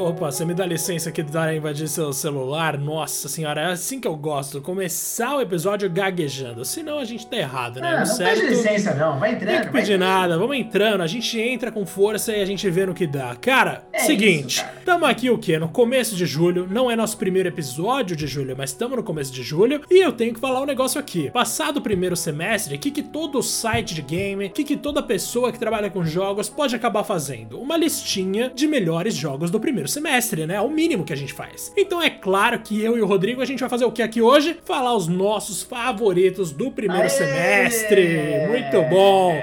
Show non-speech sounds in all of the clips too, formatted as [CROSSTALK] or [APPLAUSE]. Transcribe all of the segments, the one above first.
Oh, Opa, você me dá licença aqui de invadir seu celular? Nossa senhora, é assim que eu gosto. Começar o episódio gaguejando. Senão a gente tá errado, né? Ah, não certo, pede licença, não. Vai entrando. Não tem que pedir nada. Vamos entrando. A gente entra com força e a gente vê no que dá. Cara, é seguinte. Isso, cara. Tamo aqui o quê? No começo de julho. Não é nosso primeiro episódio de julho, mas estamos no começo de julho. E eu tenho que falar um negócio aqui. Passado o primeiro semestre, o que, que todo site de game, o que, que toda pessoa que trabalha com jogos pode acabar fazendo? Uma listinha de melhores jogos do primeiro semestre, né? É o mínimo que a gente faz. Então é claro que eu e o Rodrigo a gente vai fazer o que aqui hoje? Falar os nossos favoritos do primeiro Aê! semestre. Muito bom.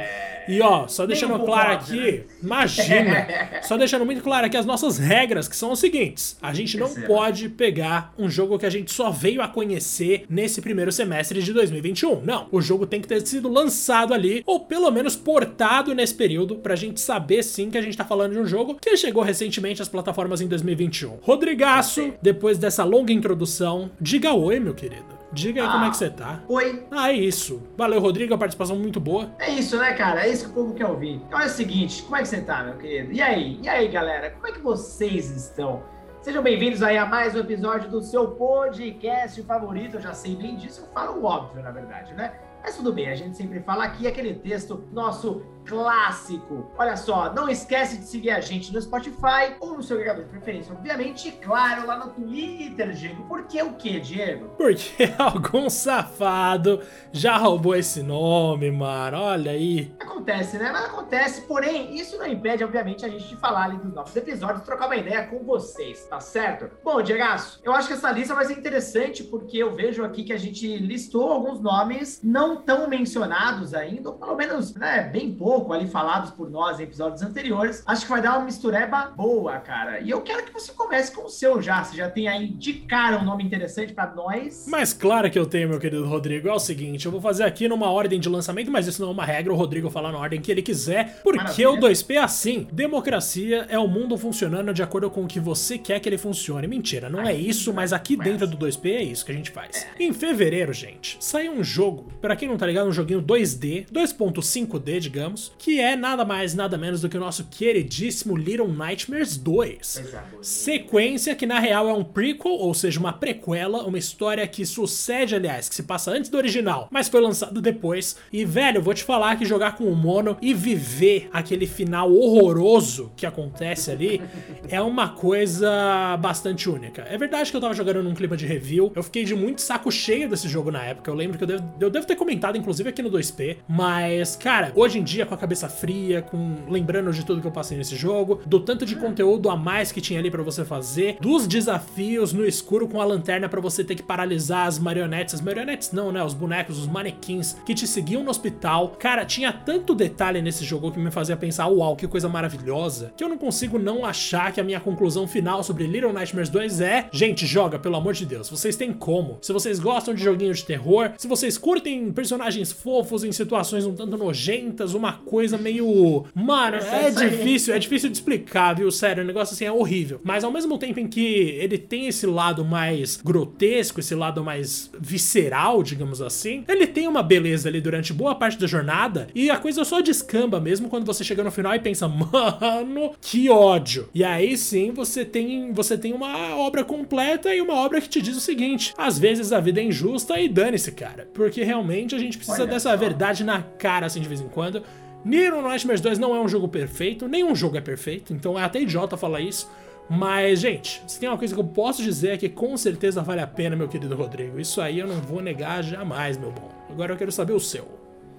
E ó, só deixando claro aqui, né? imagina, [LAUGHS] só deixando muito claro aqui as nossas regras, que são as seguintes: a gente não pode pegar um jogo que a gente só veio a conhecer nesse primeiro semestre de 2021. Não, o jogo tem que ter sido lançado ali, ou pelo menos portado nesse período, pra gente saber sim que a gente tá falando de um jogo que chegou recentemente às plataformas em 2021. Rodrigaço, depois dessa longa introdução, diga oi, meu querido. Diga aí ah, como é que você tá. Oi. Ah, é isso. Valeu, Rodrigo, a participação muito boa. É isso, né, cara? É isso que o povo quer ouvir. Então é o seguinte, como é que você tá, meu querido? E aí? E aí, galera? Como é que vocês estão? Sejam bem-vindos aí a mais um episódio do seu podcast favorito. Eu já sei bem disso, eu falo o óbvio, na verdade, né? Mas tudo bem, a gente sempre fala aqui aquele texto nosso clássico. Olha só, não esquece de seguir a gente no Spotify ou no seu agregador de preferência, obviamente, e claro, lá no Twitter, Diego. Por que o quê, Diego? Porque [LAUGHS] algum safado já roubou esse nome, mano. Olha aí. Acontece, né? Mas acontece, porém, isso não impede, obviamente, a gente de falar ali dos novos episódios, trocar uma ideia com vocês, tá certo? Bom, Diego, eu acho que essa lista vai ser interessante porque eu vejo aqui que a gente listou alguns nomes não tão mencionados ainda, ou pelo menos, né, bem pouco pouco ali falados por nós em episódios anteriores. Acho que vai dar uma mistureba boa, cara. E eu quero que você comece com o seu já. Você já tem aí de cara um nome interessante para nós. Mas claro que eu tenho, meu querido Rodrigo. É o seguinte, eu vou fazer aqui numa ordem de lançamento, mas isso não é uma regra. O Rodrigo falar na ordem que ele quiser, porque Maravilha. o 2P é assim. Democracia é o mundo funcionando de acordo com o que você quer que ele funcione. Mentira, não é isso, mas aqui dentro do 2P é isso que a gente faz. É. Em fevereiro, gente, saiu um jogo, para quem não tá ligado, um joguinho 2D, 2.5D, digamos, que é nada mais, nada menos do que o nosso queridíssimo Little Nightmares 2. Sequência que na real é um prequel, ou seja, uma prequela, uma história que sucede, aliás, que se passa antes do original, mas foi lançado depois. E velho, vou te falar que jogar com o Mono e viver aquele final horroroso que acontece ali [LAUGHS] é uma coisa bastante única. É verdade que eu tava jogando num clima de review, eu fiquei de muito saco cheio desse jogo na época. Eu lembro que eu devo, eu devo ter comentado, inclusive, aqui no 2P, mas, cara, hoje em dia, com a cabeça fria, com lembrando de tudo que eu passei nesse jogo, do tanto de conteúdo a mais que tinha ali para você fazer, dos desafios no escuro com a lanterna para você ter que paralisar as marionetes, as marionetes não, né, os bonecos, os manequins que te seguiam no hospital. Cara, tinha tanto detalhe nesse jogo que me fazia pensar, uau, que coisa maravilhosa, que eu não consigo não achar que a minha conclusão final sobre Little Nightmares 2 é, gente, joga, pelo amor de Deus, vocês têm como. Se vocês gostam de joguinho de terror, se vocês curtem personagens fofos em situações um tanto nojentas, uma coisa meio. Mano, é difícil, é difícil de explicar, viu? Sério, o negócio assim é horrível. Mas ao mesmo tempo em que ele tem esse lado mais grotesco, esse lado mais visceral, digamos assim, ele tem uma beleza ali durante boa parte da jornada e a coisa só descamba mesmo quando você chega no final e pensa, [LAUGHS] mano, que ódio. E aí sim você tem, você tem uma obra completa e uma obra que te diz o seguinte: às vezes a vida é injusta e dane-se, cara. Porque realmente a gente precisa Olha dessa só. verdade na cara assim de vez em quando. Little Nightmares 2 não é um jogo perfeito, nenhum jogo é perfeito, então é até idiota falar isso. Mas, gente, se tem uma coisa que eu posso dizer é que com certeza vale a pena, meu querido Rodrigo. Isso aí eu não vou negar jamais, meu bom. Agora eu quero saber o seu.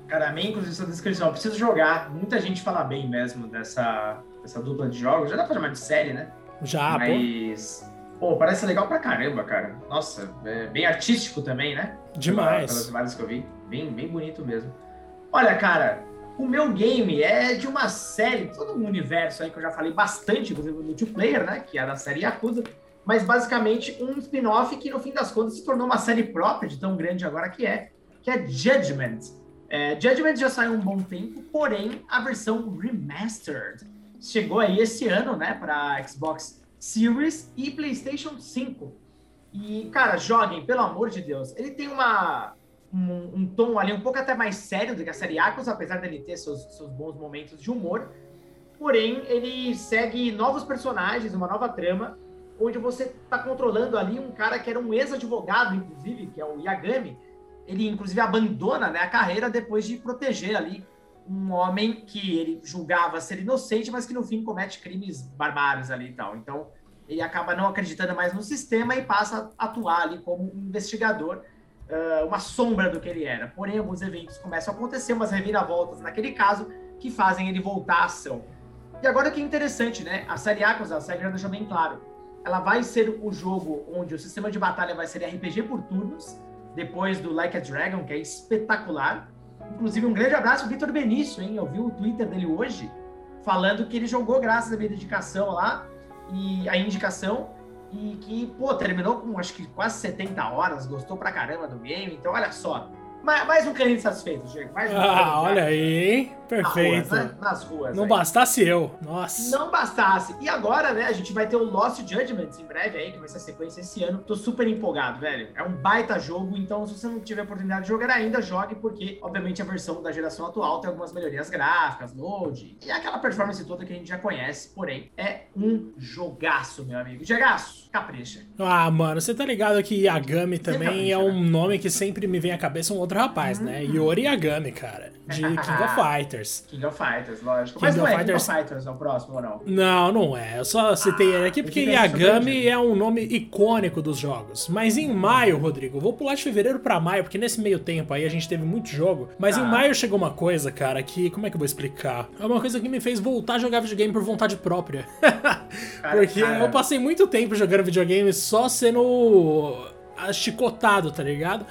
Cara, a inclusive, essa descrição, eu preciso jogar. Muita gente fala bem mesmo dessa, dessa dupla de jogos. Já dá pra chamar de série, né? Já, Mas... pô. Pô, parece legal pra caramba, cara. Nossa, é bem artístico também, né? Demais. Pelas imagens que eu vi. Bem, bem bonito mesmo. Olha, cara, o meu game é de uma série, todo um universo aí que eu já falei bastante, inclusive multiplayer, né? Que é da série Yakuza. Mas basicamente um spin-off que no fim das contas se tornou uma série própria, de tão grande agora que é, que é Judgment. É, Judgment já saiu um bom tempo, porém a versão remastered chegou aí esse ano, né, para Xbox Series e PlayStation 5. E, cara, joguem, pelo amor de Deus. Ele tem uma, um, um, tom ali um pouco até mais sério do que a série Yakuza, apesar dele ter seus, seus bons momentos de humor. Porém, ele segue novos personagens, uma nova trama, onde você está controlando ali um cara que era um ex-advogado, inclusive, que é o Yagami. Ele, inclusive, abandona né, a carreira depois de proteger ali um homem que ele julgava ser inocente, mas que no fim comete crimes barbários ali e tal. Então, ele acaba não acreditando mais no sistema e passa a atuar ali como um investigador, uh, uma sombra do que ele era. Porém, alguns eventos começam a acontecer, umas reviravoltas naquele caso, que fazem ele voltar à ação. E agora que é interessante, né? A série A, a série já deixou bem claro, ela vai ser o jogo onde o sistema de batalha vai ser RPG por turnos, depois do Like a Dragon, que é espetacular. Inclusive, um grande abraço Vitor Benício, hein? Eu vi o Twitter dele hoje, falando que ele jogou graças à minha dedicação lá e a indicação e que, pô, terminou com acho que quase 70 horas, gostou pra caramba do game. Então, olha só, mais um cliente satisfeito, Diego. Mais um ah, olha aí, hein? Perfeito. Na rua, né? Nas ruas. Não aí. bastasse eu. Nossa. Não bastasse. E agora, né, a gente vai ter o Lost Judgments em breve aí, que vai ser a sequência esse ano. Tô super empolgado, velho. É um baita jogo, então se você não tiver oportunidade de jogar ainda, jogue, porque, obviamente, a versão da geração atual tem algumas melhorias gráficas, load, e aquela performance toda que a gente já conhece. Porém, é um jogaço, meu amigo. Jogaço, capricha. Ah, mano, você tá ligado que Yagami também é um nome que sempre me vem à cabeça um outro rapaz, né? Uhum. Yori Yagami, cara, de [LAUGHS] King of Fighters. King of Fighters, lógico. King Mas não é Fighters... King of Fighters é o próximo ou não? Não, não é. Eu só citei ele aqui porque Yagami é um nome icônico dos jogos. Mas em maio, Rodrigo, vou pular de fevereiro pra maio, porque nesse meio tempo aí a gente teve muito jogo. Mas ah. em maio chegou uma coisa, cara, que. Como é que eu vou explicar? É uma coisa que me fez voltar a jogar videogame por vontade própria. [LAUGHS] porque cara. eu passei muito tempo jogando videogame só sendo chicotado, tá ligado?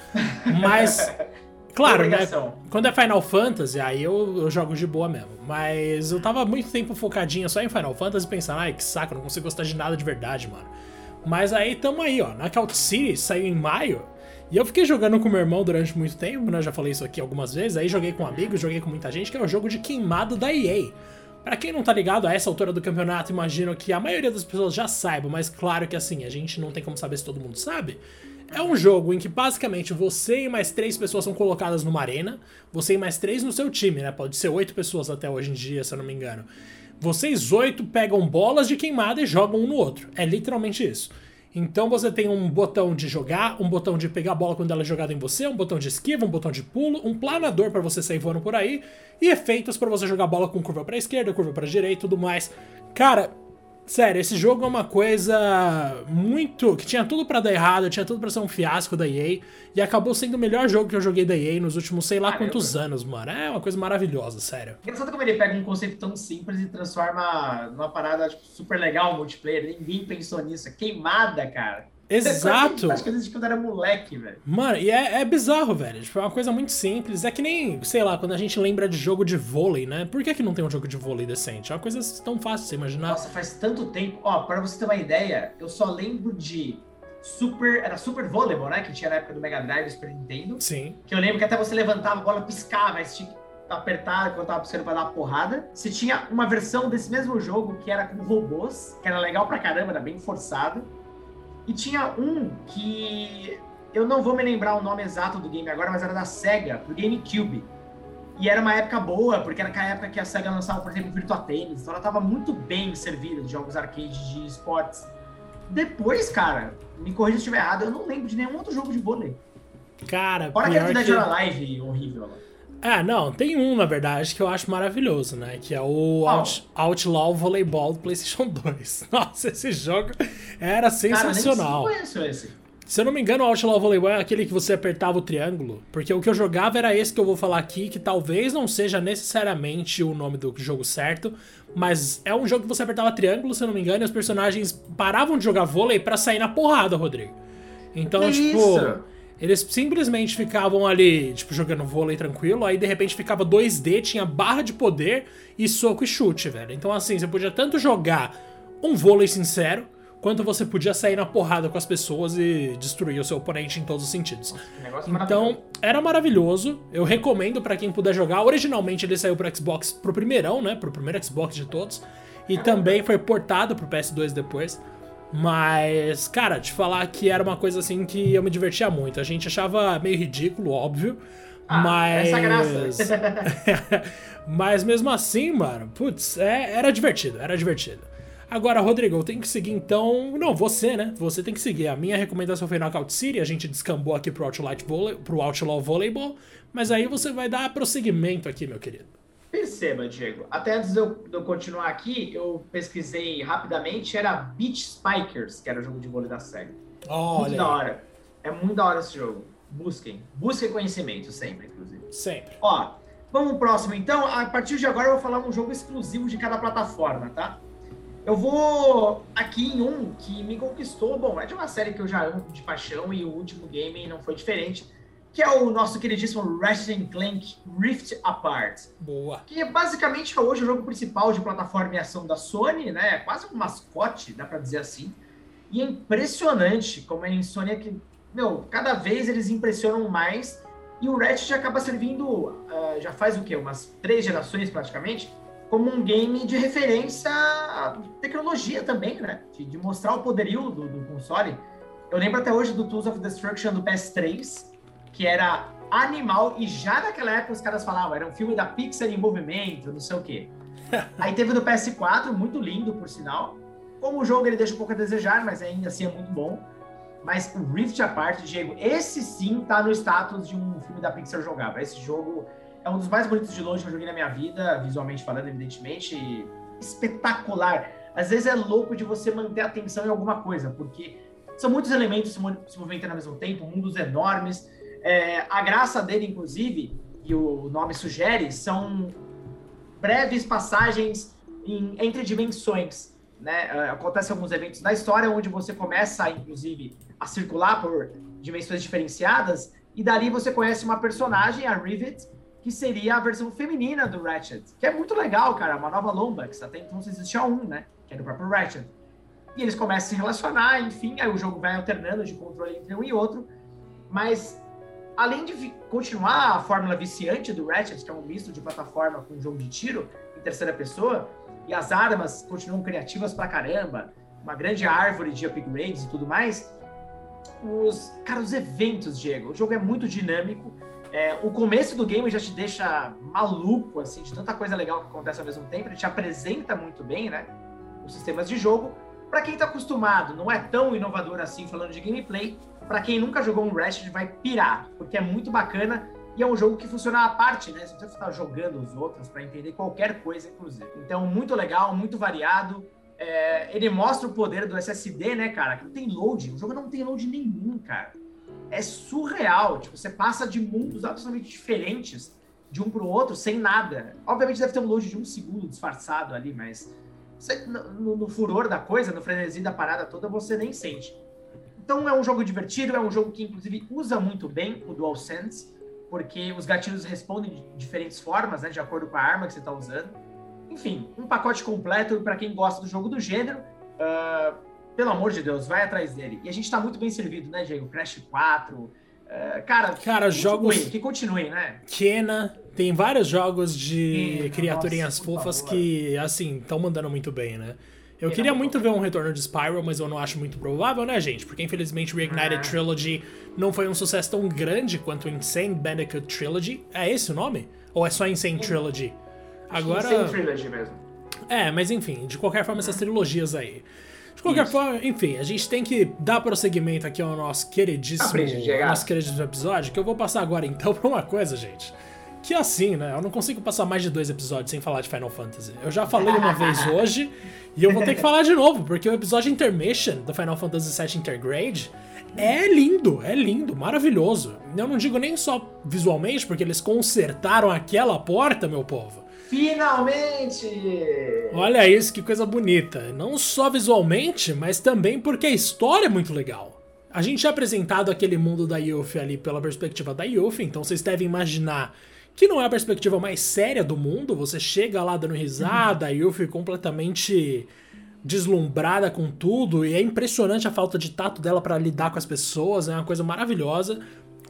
Mas [LAUGHS] Claro, né? Quando é Final Fantasy, aí eu, eu, jogo de boa mesmo. Mas eu tava muito tempo focadinha só em Final Fantasy, pensando, ai, que saco, não consigo gostar de nada de verdade, mano. Mas aí tamo aí, ó. Knockout City saiu em maio. E eu fiquei jogando com meu irmão durante muito tempo, né? Já falei isso aqui algumas vezes. Aí joguei com amigos, joguei com muita gente, que é o jogo de queimado da EA. Pra quem não tá ligado, a essa altura do campeonato, imagino que a maioria das pessoas já saiba, mas claro que assim, a gente não tem como saber se todo mundo sabe. É um jogo em que basicamente você e mais três pessoas são colocadas numa arena, você e mais três no seu time, né? Pode ser oito pessoas até hoje em dia, se eu não me engano. Vocês oito pegam bolas de queimada e jogam um no outro. É literalmente isso. Então você tem um botão de jogar, um botão de pegar a bola quando ela é jogada em você, um botão de esquiva, um botão de pulo, um planador para você sair voando por aí e efeitos para você jogar a bola com curva para esquerda, curva para direita e tudo mais. Cara, Sério, esse jogo é uma coisa muito. que tinha tudo para dar errado, tinha tudo para ser um fiasco da EA, e acabou sendo o melhor jogo que eu joguei da EA nos últimos sei lá Caramba. quantos anos, mano. É uma coisa maravilhosa, sério. Engraçado como ele pega um conceito tão simples e transforma numa parada tipo, super legal multiplayer. Ninguém pensou nisso. É queimada, cara. Exato. Acho que existe quando era moleque, velho. Mano, e é, é, bizarro, velho. Tipo, é uma coisa muito simples. É que nem, sei lá, quando a gente lembra de jogo de vôlei, né? Por que, que não tem um jogo de vôlei decente? É uma coisa tão fácil de você imaginar. Nossa, faz tanto tempo. Ó, pra você ter uma ideia, eu só lembro de Super. Era Super Volleyball, né? Que tinha na época do Mega Drive, Super Nintendo. Sim. Que eu lembro que até você levantava a bola, piscava, mas tinha que apertar quando tava precisando pra dar uma porrada. Você tinha uma versão desse mesmo jogo que era com robôs, que era legal pra caramba, era bem forçado. E tinha um que eu não vou me lembrar o nome exato do game agora, mas era da Sega, do GameCube. E era uma época boa, porque era aquela época que a SEGA lançava, por exemplo, Virtua Tennis. Então ela estava muito bem servida de jogos arcade de esportes. Depois, cara, me corrija se estiver errado, eu não lembro de nenhum outro jogo de vôlei. Cara, Fora aquele Dead que... or Alive horrível. É, não, tem um, na verdade, que eu acho maravilhoso, né? Que é o Out, Outlaw Volleyball do PlayStation 2. [LAUGHS] Nossa, esse jogo era sensacional. Cara, nem conheço esse. Se eu não me engano, o Outlaw Volleyball é aquele que você apertava o triângulo. Porque o que eu jogava era esse que eu vou falar aqui, que talvez não seja necessariamente o nome do jogo certo, mas é um jogo que você apertava triângulo, se eu não me engano, e os personagens paravam de jogar vôlei para sair na porrada, Rodrigo. Então, que tipo. Isso? Eles simplesmente ficavam ali, tipo, jogando vôlei tranquilo, aí de repente ficava 2D, tinha barra de poder e soco e chute, velho. Então, assim, você podia tanto jogar um vôlei sincero, quanto você podia sair na porrada com as pessoas e destruir o seu oponente em todos os sentidos. Então, era maravilhoso. Eu recomendo para quem puder jogar. Originalmente ele saiu pro Xbox pro primeirão, né? Pro primeiro Xbox de todos. E também foi portado pro PS2 depois. Mas, cara, te falar que era uma coisa assim que eu me divertia muito. A gente achava meio ridículo, óbvio. Ah, mas. Essa graça. [LAUGHS] mas mesmo assim, mano, putz, é, era divertido, era divertido. Agora, Rodrigo, eu tenho que seguir então. Não, você, né? Você tem que seguir. A minha recomendação foi Knockout City, a gente descambou aqui pro Outlaw, Volley, pro Outlaw Volleyball, mas aí você vai dar prosseguimento aqui, meu querido. Perceba, Diego. Até antes de eu, de eu, continuar aqui, eu pesquisei rapidamente, era Beach Spikers, que era o jogo de vôlei da série. Olha muito da hora. É muito da hora esse jogo. Busquem. Busquem conhecimento sempre, inclusive. Sempre. Ó, vamos pro próximo então. A partir de agora eu vou falar um jogo exclusivo de cada plataforma, tá? Eu vou aqui em um que me conquistou. Bom, é de uma série que eu já amo de paixão e o último game não foi diferente. Que é o nosso queridíssimo Ratchet Clank Rift Apart. Boa. Que é basicamente hoje o jogo principal de plataforma e ação da Sony, né? É quase um mascote, dá pra dizer assim. E é impressionante como a Insônia que meu, cada vez eles impressionam mais e o Ratchet acaba servindo, uh, já faz o quê? Umas três gerações praticamente, como um game de referência à tecnologia também, né? De, de mostrar o poderio do, do, console. Eu lembro até hoje do Tools of Destruction do PS3, que era animal, e já naquela época os caras falavam, era um filme da Pixar em movimento, não sei o quê. [LAUGHS] Aí teve do PS4, muito lindo, por sinal. Como o jogo ele deixa um pouco a desejar, mas ainda assim é muito bom. Mas o Rift Apart, Diego, esse sim tá no status de um filme da Pixar jogável. Esse jogo é um dos mais bonitos de longe que eu joguei na minha vida, visualmente falando, evidentemente. Espetacular. Às vezes é louco de você manter a atenção em alguma coisa, porque são muitos elementos se movimentando ao mesmo tempo, mundos enormes. É, a graça dele, inclusive, e o nome sugere, são breves passagens em, entre dimensões. Né? É, acontecem alguns eventos na história onde você começa, inclusive, a circular por dimensões diferenciadas, e dali você conhece uma personagem, a Rivet, que seria a versão feminina do Ratchet, que é muito legal, cara, uma nova Lombax, até então só existia um, né, que era o próprio Ratchet. E eles começam a se relacionar, enfim, aí o jogo vai alternando de controle entre um e outro, mas além de continuar a fórmula viciante do Ratchet, que é um misto de plataforma com jogo de tiro em terceira pessoa, e as armas continuam criativas pra caramba, uma grande árvore de upgrades e tudo mais, os, cara, os eventos, Diego. O jogo é muito dinâmico. É, o começo do game já te deixa maluco, assim, de tanta coisa legal que acontece ao mesmo tempo. Ele te apresenta muito bem, né? Os sistemas de jogo. Para quem tá acostumado, não é tão inovador assim falando de gameplay. Para quem nunca jogou um Ratchet, vai pirar, porque é muito bacana e é um jogo que funciona à parte, né? Você não precisa ficar jogando os outros para entender qualquer coisa, inclusive. Então, muito legal, muito variado. É, ele mostra o poder do SSD, né, cara? Que não tem load. O jogo não tem load nenhum, cara. É surreal. Tipo, você passa de mundos absolutamente diferentes de um pro outro sem nada. Obviamente deve ter um load de um segundo disfarçado ali, mas você, no, no, furor da coisa, no frenesi da parada toda, você nem sente. Então é um jogo divertido, é um jogo que inclusive usa muito bem o DualSense, porque os gatilhos respondem de diferentes formas, né, de acordo com a arma que você está usando. Enfim, um pacote completo para quem gosta do jogo do gênero. Uh, pelo amor de Deus, vai atrás dele. E a gente tá muito bem servido, né, Diego? Crash 4. Uh, ah, cara, cara jogos. Que continue, né? Kena. Tem vários jogos de criaturinhas nossa, fofas que, assim, estão mandando muito bem, né? Eu queria muito ver um retorno de Spyro, mas eu não acho muito provável, né, gente? Porque infelizmente o Reignited ah. Trilogy não foi um sucesso tão grande quanto o Insane Bandicoot Trilogy. É esse o nome? Ou é só Insane Trilogy? Agora. Sem trilogy mesmo. É, mas enfim, de qualquer forma, essas trilogias aí. De qualquer Isso. forma, enfim, a gente tem que dar prosseguimento aqui ao nosso queridíssimo, ao nosso queridíssimo episódio, que eu vou passar agora então [LAUGHS] pra uma coisa, gente. Que é assim, né? Eu não consigo passar mais de dois episódios sem falar de Final Fantasy. Eu já falei uma vez [LAUGHS] hoje e eu vou ter que falar de novo, porque o episódio Intermission do Final Fantasy VII Intergrade é lindo, é lindo, maravilhoso. Eu não digo nem só visualmente, porque eles consertaram aquela porta, meu povo. Finalmente! Olha isso, que coisa bonita. Não só visualmente, mas também porque a história é muito legal. A gente é apresentado aquele mundo da Yuffie ali pela perspectiva da Yuffie, então vocês devem imaginar que não é a perspectiva mais séria do mundo. Você chega lá dando risada, a Yuffie completamente deslumbrada com tudo, e é impressionante a falta de tato dela para lidar com as pessoas, é uma coisa maravilhosa.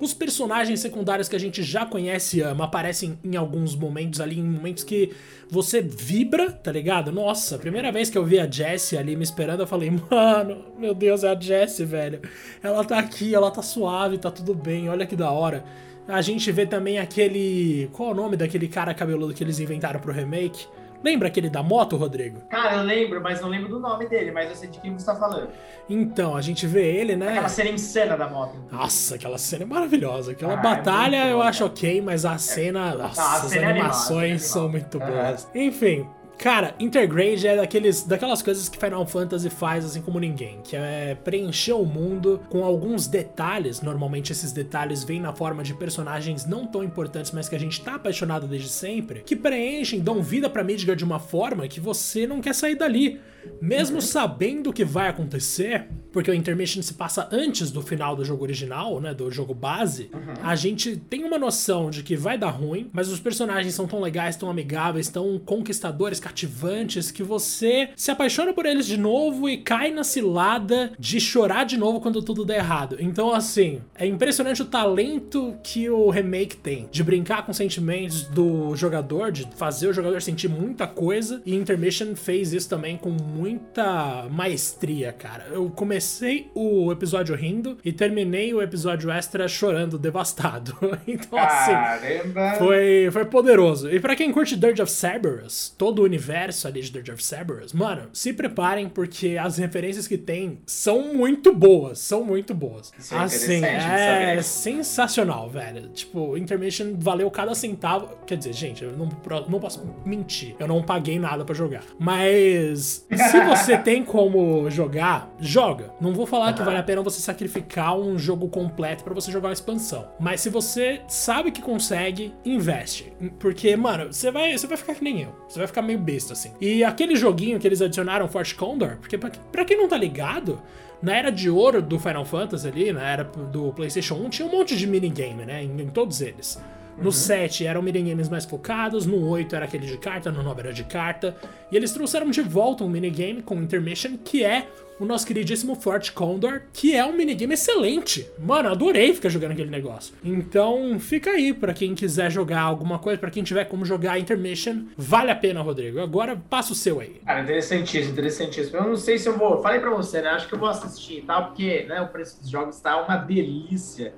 Os personagens secundários que a gente já conhece e ama aparecem em alguns momentos ali, em momentos que você vibra, tá ligado? Nossa, primeira vez que eu vi a Jessie ali me esperando, eu falei, mano, meu Deus, é a Jessie, velho. Ela tá aqui, ela tá suave, tá tudo bem, olha que da hora. A gente vê também aquele. Qual é o nome daquele cara cabeludo que eles inventaram pro remake? Lembra aquele da moto, Rodrigo? Cara, eu lembro, mas não lembro do nome dele, mas eu sei de quem você tá falando. Então, a gente vê ele, né? Aquela cena insana da moto. Nossa, aquela cena é maravilhosa. Aquela ah, é batalha é eu acho ok, mas a cena. É. Nossa, ah, as cena animações é são muito boas. Enfim, Cara, Intergrade é daqueles, daquelas coisas que Final Fantasy faz assim como ninguém, que é preencher o mundo com alguns detalhes. Normalmente esses detalhes vêm na forma de personagens não tão importantes, mas que a gente tá apaixonado desde sempre, que preenchem, dão vida pra Midgar de uma forma que você não quer sair dali. Mesmo sabendo o que vai acontecer, porque o intermission se passa antes do final do jogo original, né, do jogo base, uhum. a gente tem uma noção de que vai dar ruim, mas os personagens são tão legais, tão amigáveis, tão conquistadores, cativantes, que você se apaixona por eles de novo e cai na cilada de chorar de novo quando tudo der errado. Então, assim, é impressionante o talento que o remake tem de brincar com sentimentos do jogador, de fazer o jogador sentir muita coisa, e Intermission fez isso também com muita maestria, cara. Eu comecei o episódio rindo e terminei o episódio extra chorando, devastado. [LAUGHS] então, assim, Caramba. assim, foi, foi poderoso. E para quem curte Dirge of Cerberus, todo o universo ali de Dirge of Cerberus, mano, se preparem porque as referências que tem são muito boas, são muito boas. Isso é assim, é sensacional, velho. Tipo, Intermission valeu cada centavo. Quer dizer, gente, eu não, não posso mentir. Eu não paguei nada para jogar. Mas se você [LAUGHS] tem como jogar, joga. Não vou falar que vale a pena você sacrificar um jogo completo para você jogar uma expansão. Mas se você sabe que consegue, investe. Porque, mano, você vai, você vai ficar que nem eu. Você vai ficar meio besta assim. E aquele joguinho que eles adicionaram, Forte Condor, porque pra, pra quem não tá ligado, na era de ouro do Final Fantasy ali, na era do PlayStation 1, tinha um monte de minigame, né? Em, em todos eles. No uhum. 7 eram minigames mais focados, no 8 era aquele de carta, no 9 era de carta. E eles trouxeram de volta um minigame com Intermission, que é o nosso queridíssimo Fort Condor, que é um minigame excelente. Mano, adorei ficar jogando aquele negócio. Então, fica aí para quem quiser jogar alguma coisa, para quem tiver como jogar Intermission, vale a pena, Rodrigo. Agora passa o seu aí. Cara, interessantíssimo, interessantíssimo. Eu não sei se eu vou, falei para você, né? Acho que eu vou assistir e tá? tal, porque né, o preço dos jogos tá uma delícia.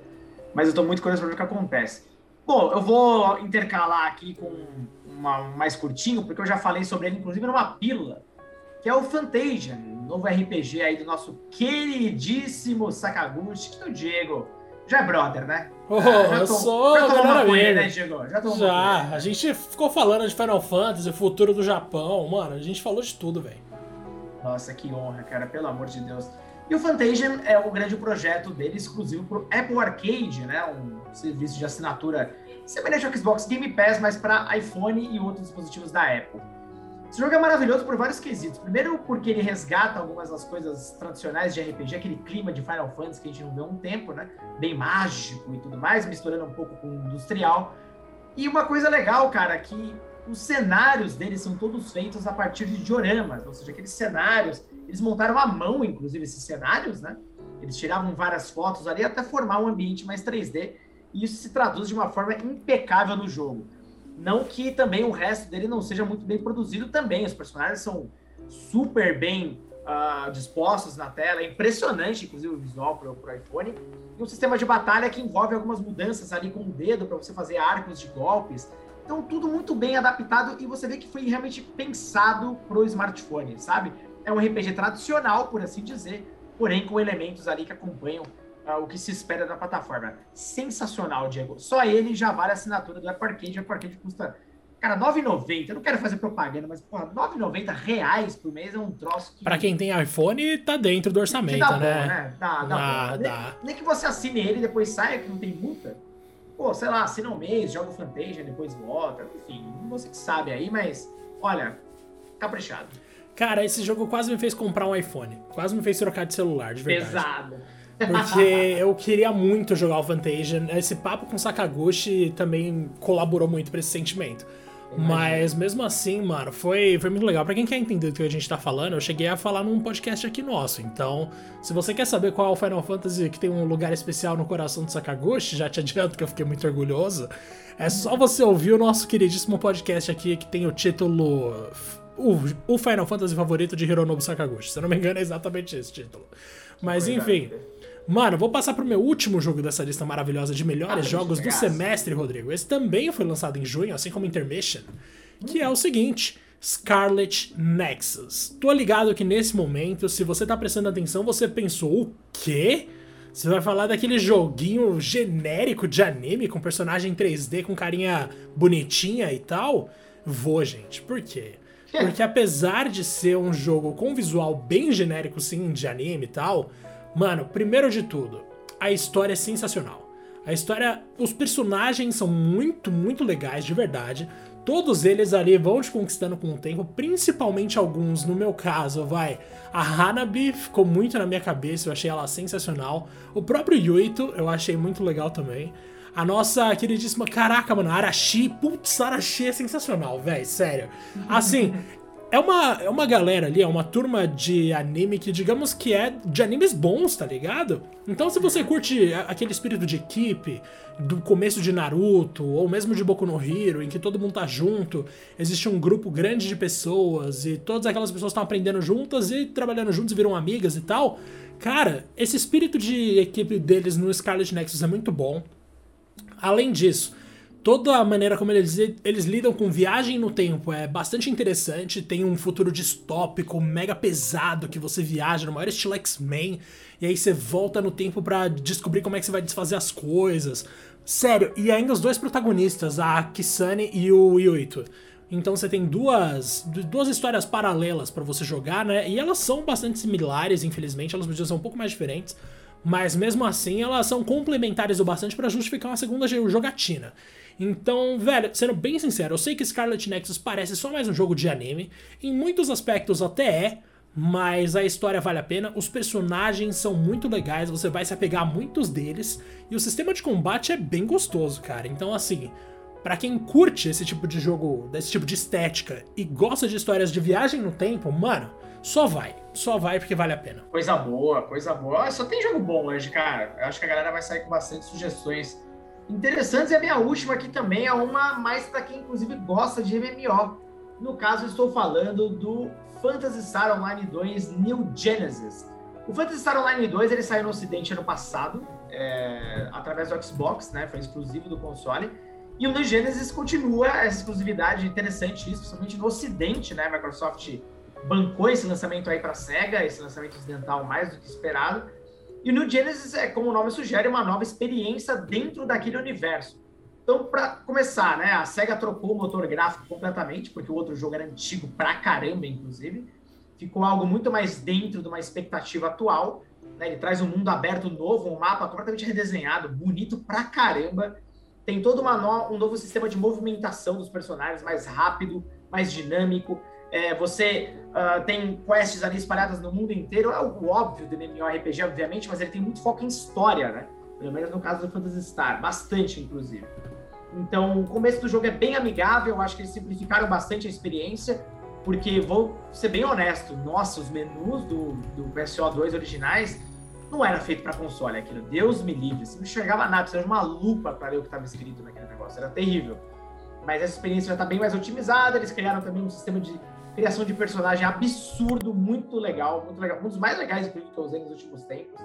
Mas eu tô muito curioso pra ver o que acontece. Bom, eu vou intercalar aqui com uma, um mais curtinho, porque eu já falei sobre ele, inclusive, numa pílula, que é o Fantasia, novo RPG aí do nosso queridíssimo Sakaguchi, que o Diego já é brother, né? Oh, já eu tô, sou já tomou maconha, né, Diego? Já tomou Já, a gente ficou falando de Final Fantasy, futuro do Japão, mano, a gente falou de tudo, velho. Nossa, que honra, cara, pelo amor de Deus. E o Fantasia é o grande projeto dele, exclusivo para o Apple Arcade, né? Um serviço de assinatura semelhante ao Xbox Game Pass, mas para iPhone e outros dispositivos da Apple. Esse jogo é maravilhoso por vários quesitos. Primeiro, porque ele resgata algumas das coisas tradicionais de RPG, aquele clima de Final Fantasy que a gente não vê há um tempo, né? Bem mágico e tudo mais, misturando um pouco com industrial. E uma coisa legal, cara, que os cenários deles são todos feitos a partir de dioramas, ou seja, aqueles cenários eles montaram à mão, inclusive, esses cenários, né? Eles tiravam várias fotos ali até formar um ambiente mais 3D. E isso se traduz de uma forma impecável no jogo. Não que também o resto dele não seja muito bem produzido também. Os personagens são super bem uh, dispostos na tela. É impressionante, inclusive, o visual para o iPhone. E um sistema de batalha que envolve algumas mudanças ali com o dedo para você fazer arcos de golpes. Então, tudo muito bem adaptado e você vê que foi realmente pensado para o smartphone, sabe? é um RPG tradicional, por assim dizer, porém com elementos ali que acompanham uh, o que se espera da plataforma. Sensacional, Diego. Só ele já vale a assinatura do Apple Arcade. O Apple Arcade custa, cara, R$ 9,90. Eu não quero fazer propaganda, mas, porra, 9,90 reais por mês é um troço que... Pra quem tem iPhone, tá dentro do orçamento, dá né? Bom, né? Dá, dá, ah, bom. dá. Nem, nem, que você assine ele e depois saia, que não tem multa. Pô, sei lá, assina um mês, joga o Fantasia, depois volta. Enfim, você que sabe aí, mas, olha, caprichado. Cara, esse jogo quase me fez comprar um iPhone. Quase me fez trocar de celular, de verdade. Pesado. Porque [LAUGHS] eu queria muito jogar o Fantasia. Esse papo com Sakaguchi também colaborou muito para esse sentimento. Mas mesmo assim, mano, foi, foi muito legal. Pra quem quer entender do que a gente tá falando, eu cheguei a falar num podcast aqui nosso. Então, se você quer saber qual é o Final Fantasy que tem um lugar especial no coração do Sakaguchi, já te adianto que eu fiquei muito orgulhoso. É só você ouvir o nosso queridíssimo podcast aqui que tem o título o, o Final Fantasy favorito de Hironobu Sakaguchi. Se eu não me engano, é exatamente esse título. Mas enfim. Mano, vou passar pro meu último jogo dessa lista maravilhosa de melhores ah, jogos do semestre, Rodrigo. Esse também foi lançado em junho, assim como Intermission, que é o seguinte. Scarlet Nexus. Tô ligado que nesse momento, se você tá prestando atenção, você pensou, o quê? Você vai falar daquele joguinho genérico de anime com personagem 3D com carinha bonitinha e tal? Vou, gente. Por quê? É. Porque apesar de ser um jogo com visual bem genérico, sim, de anime e tal, mano, primeiro de tudo, a história é sensacional. A história, os personagens são muito, muito legais, de verdade. Todos eles ali vão te conquistando com o tempo, principalmente alguns, no meu caso, vai. A Hanabi ficou muito na minha cabeça, eu achei ela sensacional. O próprio Yuito eu achei muito legal também. A nossa queridíssima. Caraca, mano, Arashi. Putz, Arashi é sensacional, velho. Sério. Assim, [LAUGHS] é uma, é uma galera ali, é uma turma de anime que, digamos que é de animes bons, tá ligado? Então, se você curte aquele espírito de equipe do começo de Naruto, ou mesmo de Boku no Hero, em que todo mundo tá junto, existe um grupo grande de pessoas e todas aquelas pessoas estão aprendendo juntas e trabalhando juntos e viram amigas e tal. Cara, esse espírito de equipe deles no Scarlet Nexus é muito bom. Além disso, toda a maneira como eles, eles lidam com viagem no tempo é bastante interessante. Tem um futuro distópico, mega pesado, que você viaja no maior estilo X-Men, e aí você volta no tempo para descobrir como é que você vai desfazer as coisas. Sério, e ainda os dois protagonistas, a Kisane e o Yuito. Então você tem duas, duas histórias paralelas para você jogar, né? E elas são bastante similares, infelizmente, elas podiam ser um pouco mais diferentes. Mas mesmo assim, elas são complementares o bastante para justificar uma segunda jogatina. Então, velho, sendo bem sincero, eu sei que Scarlet Nexus parece só mais um jogo de anime. Em muitos aspectos até é, mas a história vale a pena. Os personagens são muito legais, você vai se apegar a muitos deles. E o sistema de combate é bem gostoso, cara. Então, assim, para quem curte esse tipo de jogo, desse tipo de estética e gosta de histórias de viagem no tempo, mano, só vai. Só vai porque vale a pena. Coisa boa, coisa boa. Só tem jogo bom hoje, cara. Eu acho que a galera vai sair com bastante sugestões interessantes. E a minha última aqui também é uma mais para quem, inclusive, gosta de MMO. No caso, estou falando do Phantasy Star Online 2 New Genesis. O Phantasy Star Online 2 ele saiu no Ocidente ano passado, é, através do Xbox, né? Foi exclusivo do console. E o New Genesis continua essa exclusividade interessante, isso, principalmente no Ocidente, né? Microsoft bancou esse lançamento aí para Sega, esse lançamento ocidental mais do que esperado. E o New Genesis é, como o nome sugere, uma nova experiência dentro daquele universo. Então, para começar, né, a Sega trocou o motor gráfico completamente, porque o outro jogo era antigo pra caramba, inclusive. Ficou algo muito mais dentro de uma expectativa atual. Né? Ele traz um mundo aberto novo, um mapa completamente redesenhado, bonito pra caramba. Tem todo no... um novo sistema de movimentação dos personagens, mais rápido, mais dinâmico. É, você uh, tem quests ali espalhadas no mundo inteiro. É o óbvio do MMORPG, obviamente, mas ele tem muito foco em história, né? Pelo menos no caso do Phantasy Star, bastante, inclusive. Então, o começo do jogo é bem amigável, acho que eles simplificaram bastante a experiência, porque vou ser bem honesto, nossa, os menus do, do PSO 2 originais não era feito para console aquilo. Deus me livre, você não enxergava nada, precisava de uma lupa para ler o que estava escrito naquele negócio, era terrível. Mas essa experiência já está bem mais otimizada, eles criaram também um sistema de criação de personagem absurdo, muito legal, muito legal. Um dos mais legais que eu usei nos últimos tempos.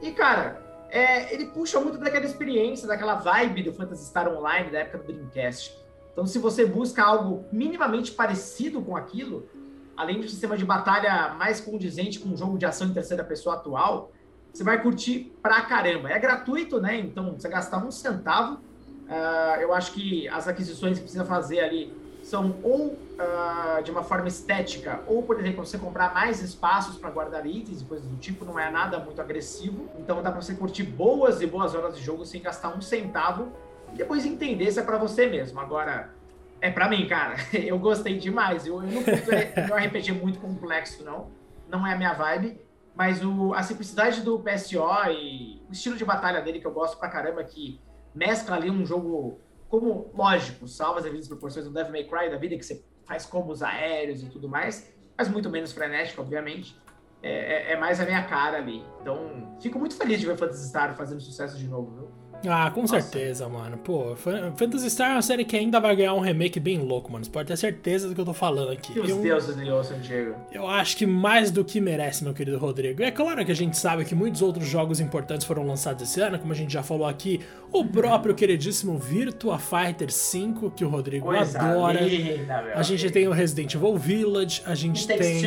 E, cara, é, ele puxa muito daquela experiência, daquela vibe do Phantasy Star Online da época do Dreamcast. Então, se você busca algo minimamente parecido com aquilo, além de um sistema de batalha mais condizente com um jogo de ação em terceira pessoa atual, você vai curtir pra caramba. É gratuito, né? Então, você gastar um centavo. Uh, eu acho que as aquisições que precisa fazer ali são ou uh, de uma forma estética, ou, por exemplo, você comprar mais espaços para guardar itens e coisas do tipo, não é nada muito agressivo. Então dá para você curtir boas e boas horas de jogo sem gastar um centavo e depois entender se é para você mesmo. Agora, é para mim, cara. [LAUGHS] Eu gostei demais. Eu, eu não curto um RPG muito complexo, não. Não é a minha vibe. Mas o, a simplicidade do PSO e o estilo de batalha dele, que eu gosto pra caramba, que mescla ali um jogo como, lógico, salva as devidas proporções do Devil May Cry da vida, que você faz combos aéreos e tudo mais, mas muito menos frenético, obviamente. É, é, é, mais a minha cara ali. Então, fico muito feliz de ver Phantasy Star fazendo sucesso de novo, viu? Ah, com Nossa. certeza, mano. Pô, Phantasy Star é uma série que ainda vai ganhar um remake bem louco, mano. Você pode ter certeza do que eu tô falando aqui. Que os eu, deuses de ouçam, Diego. Eu acho que mais do que merece, meu querido Rodrigo. É claro que a gente sabe que muitos outros jogos importantes foram lançados esse ano, como a gente já falou aqui, o próprio queridíssimo Virtua Fighter 5, que o Rodrigo Coisa adora. Linda, a gente tem o Resident Evil Village, a gente It tem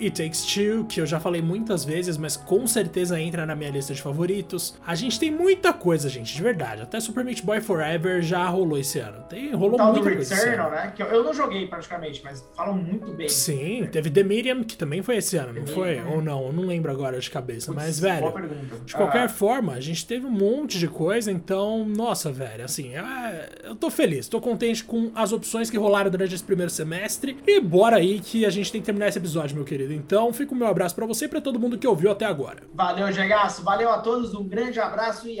It Takes Two, que eu já falei muitas vezes, mas com certeza entra na minha lista de favoritos. A gente tem muita coisa, gente, de verdade. Até Super Meat Boy Forever já rolou esse ano. Tem, rolou Tal muita do coisa Returnal, né? Que eu, eu, não joguei praticamente, mas falam muito bem. Sim, teve The Medium, que também foi esse ano, The não foi? Ou não? Eu não lembro agora de cabeça. Puts, mas, velho, de qualquer ah. forma, a gente teve um monte de coisa, então, nossa, velho, assim, é, eu tô feliz, tô contente com as opções que rolaram durante esse primeiro semestre. E bora aí que a gente tem que terminar esse episódio, meu querido. Então, fica o meu abraço para você e pra todo mundo que ouviu até agora. Valeu, Gegaço. Valeu a todos, um grande abraço e